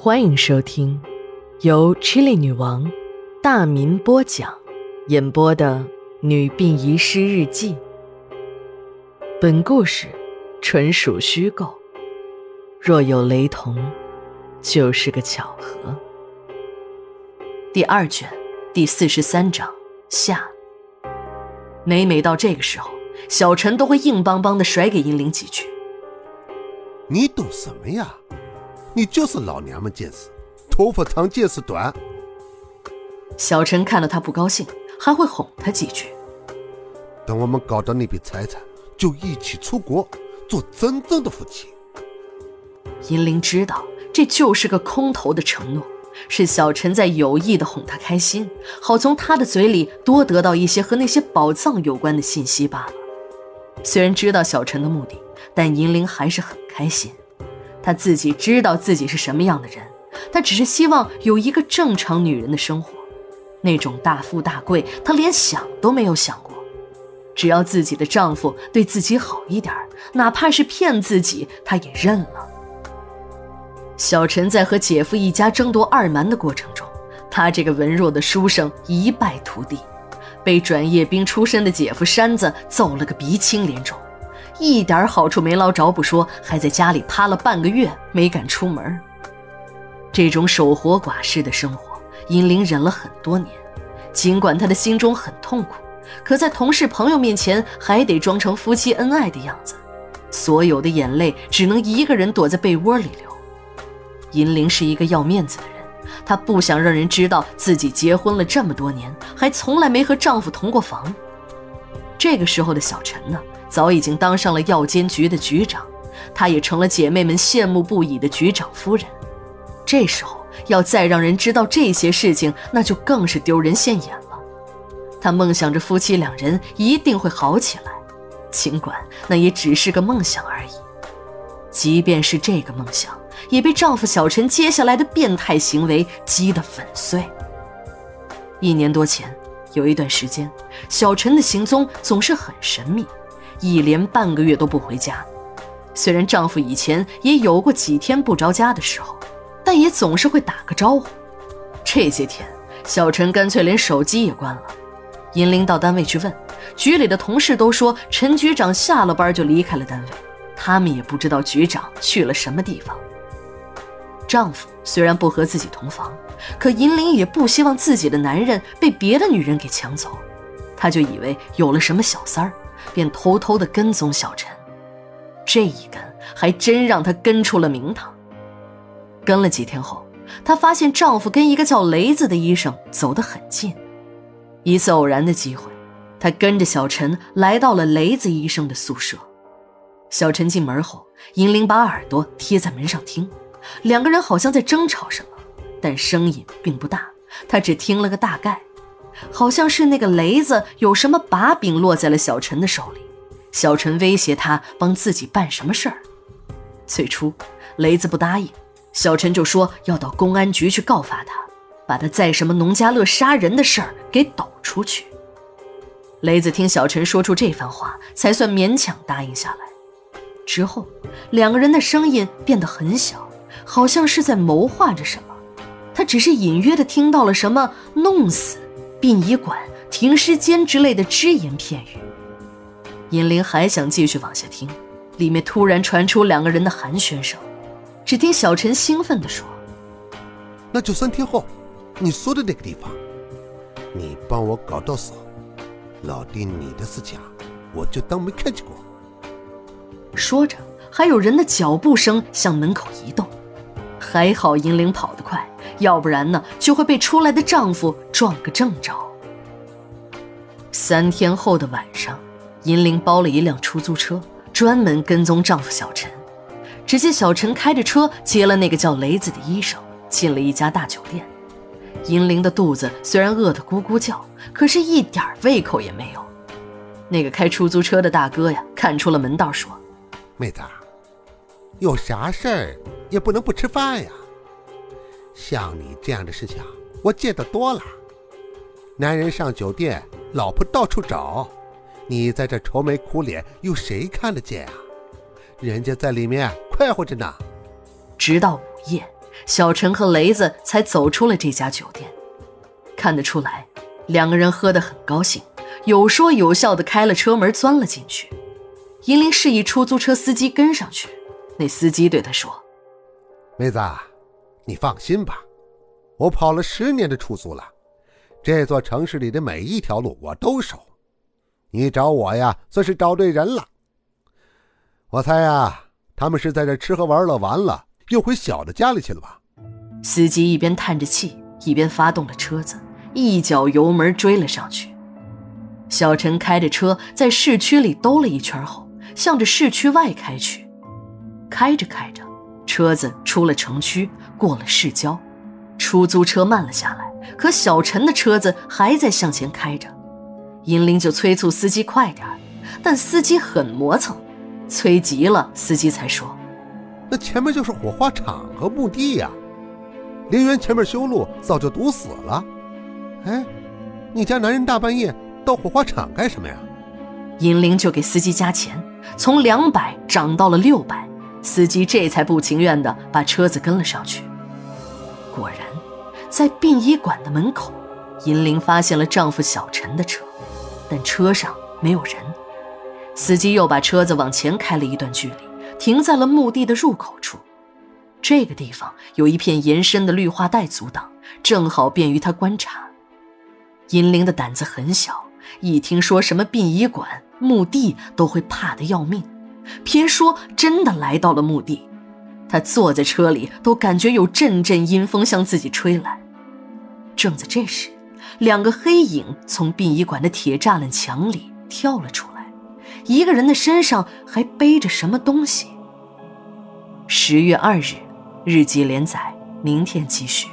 欢迎收听由 Chili 女王大民播讲、演播的《女病遗失日记》。本故事纯属虚构，若有雷同，就是个巧合。第二卷第四十三章下。每每到这个时候，小陈都会硬邦邦的甩给银铃几句：“你懂什么呀？”你就是老娘们见识，头发长见识短。小陈看到他不高兴，还会哄他几句。等我们搞到那笔财产，就一起出国，做真正的夫妻。银铃知道这就是个空头的承诺，是小陈在有意的哄他开心，好从他的嘴里多得到一些和那些宝藏有关的信息罢了。虽然知道小陈的目的，但银铃还是很开心。他自己知道自己是什么样的人，他只是希望有一个正常女人的生活，那种大富大贵，他连想都没有想过。只要自己的丈夫对自己好一点，哪怕是骗自己，他也认了。小陈在和姐夫一家争夺二蛮的过程中，他这个文弱的书生一败涂地，被转业兵出身的姐夫山子揍了个鼻青脸肿。一点好处没捞着不说，还在家里趴了半个月，没敢出门。这种守活寡式的生活，银玲忍了很多年。尽管她的心中很痛苦，可在同事朋友面前还得装成夫妻恩爱的样子。所有的眼泪只能一个人躲在被窝里流。银玲是一个要面子的人，她不想让人知道自己结婚了这么多年，还从来没和丈夫同过房。这个时候的小陈呢？早已经当上了药监局的局长，她也成了姐妹们羡慕不已的局长夫人。这时候要再让人知道这些事情，那就更是丢人现眼了。她梦想着夫妻两人一定会好起来，尽管那也只是个梦想而已。即便是这个梦想，也被丈夫小陈接下来的变态行为击得粉碎。一年多前，有一段时间，小陈的行踪总是很神秘。一连半个月都不回家，虽然丈夫以前也有过几天不着家的时候，但也总是会打个招呼。这些天，小陈干脆连手机也关了。银铃到单位去问，局里的同事都说陈局长下了班就离开了单位，他们也不知道局长去了什么地方。丈夫虽然不和自己同房，可银铃也不希望自己的男人被别的女人给抢走，她就以为有了什么小三儿。便偷偷的跟踪小陈，这一跟还真让她跟出了名堂。跟了几天后，她发现丈夫跟一个叫雷子的医生走得很近。一次偶然的机会，她跟着小陈来到了雷子医生的宿舍。小陈进门后，银铃把耳朵贴在门上听，两个人好像在争吵什么，但声音并不大，她只听了个大概。好像是那个雷子有什么把柄落在了小陈的手里，小陈威胁他帮自己办什么事儿。最初，雷子不答应，小陈就说要到公安局去告发他，把他在什么农家乐杀人的事儿给抖出去。雷子听小陈说出这番话，才算勉强答应下来。之后，两个人的声音变得很小，好像是在谋划着什么。他只是隐约的听到了什么“弄死”。殡仪馆、停尸间之类的只言片语，银铃还想继续往下听，里面突然传出两个人的寒暄声。只听小陈兴奋地说：“那就三天后，你说的那个地方，你帮我搞到手，老弟，你的事情我就当没看见过。”说着，还有人的脚步声向门口移动。还好银铃跑得快。要不然呢，就会被出来的丈夫撞个正着。三天后的晚上，银铃包了一辆出租车，专门跟踪丈夫小陈。只见小陈开着车接了那个叫雷子的医生，进了一家大酒店。银铃的肚子虽然饿得咕咕叫，可是一点胃口也没有。那个开出租车的大哥呀，看出了门道，说：“妹子，有啥事儿也不能不吃饭呀。”像你这样的事情，我见得多了。男人上酒店，老婆到处找，你在这愁眉苦脸，有谁看得见啊？人家在里面快活着呢。直到午夜，小陈和雷子才走出了这家酒店。看得出来，两个人喝得很高兴，有说有笑的开了车门钻了进去。银铃示意出租车司机跟上去，那司机对他说：“妹子，你放心吧，我跑了十年的出租了，这座城市里的每一条路我都熟。你找我呀，算是找对人了。我猜呀，他们是在这吃喝玩乐完了，又回小的家里去了吧？”司机一边叹着气，一边发动了车子，一脚油门追了上去。小陈开着车在市区里兜了一圈后。向着市区外开去，开着开着，车子出了城区，过了市郊，出租车慢了下来。可小陈的车子还在向前开着，银铃就催促司机快点但司机很磨蹭，催急了，司机才说：“那前面就是火化场和墓地呀，陵园前面修路早就堵死了。哎，你家男人大半夜到火化场干什么呀？”银铃就给司机加钱。从两百涨到了六百，司机这才不情愿地把车子跟了上去。果然，在殡仪馆的门口，银铃发现了丈夫小陈的车，但车上没有人。司机又把车子往前开了一段距离，停在了墓地的入口处。这个地方有一片延伸的绿化带阻挡，正好便于他观察。银铃的胆子很小，一听说什么殡仪馆，墓地都会怕得要命，别说真的来到了墓地，他坐在车里都感觉有阵阵阴风向自己吹来。正在这时，两个黑影从殡仪馆的铁栅栏墙里跳了出来，一个人的身上还背着什么东西。十月二日，日记连载，明天继续。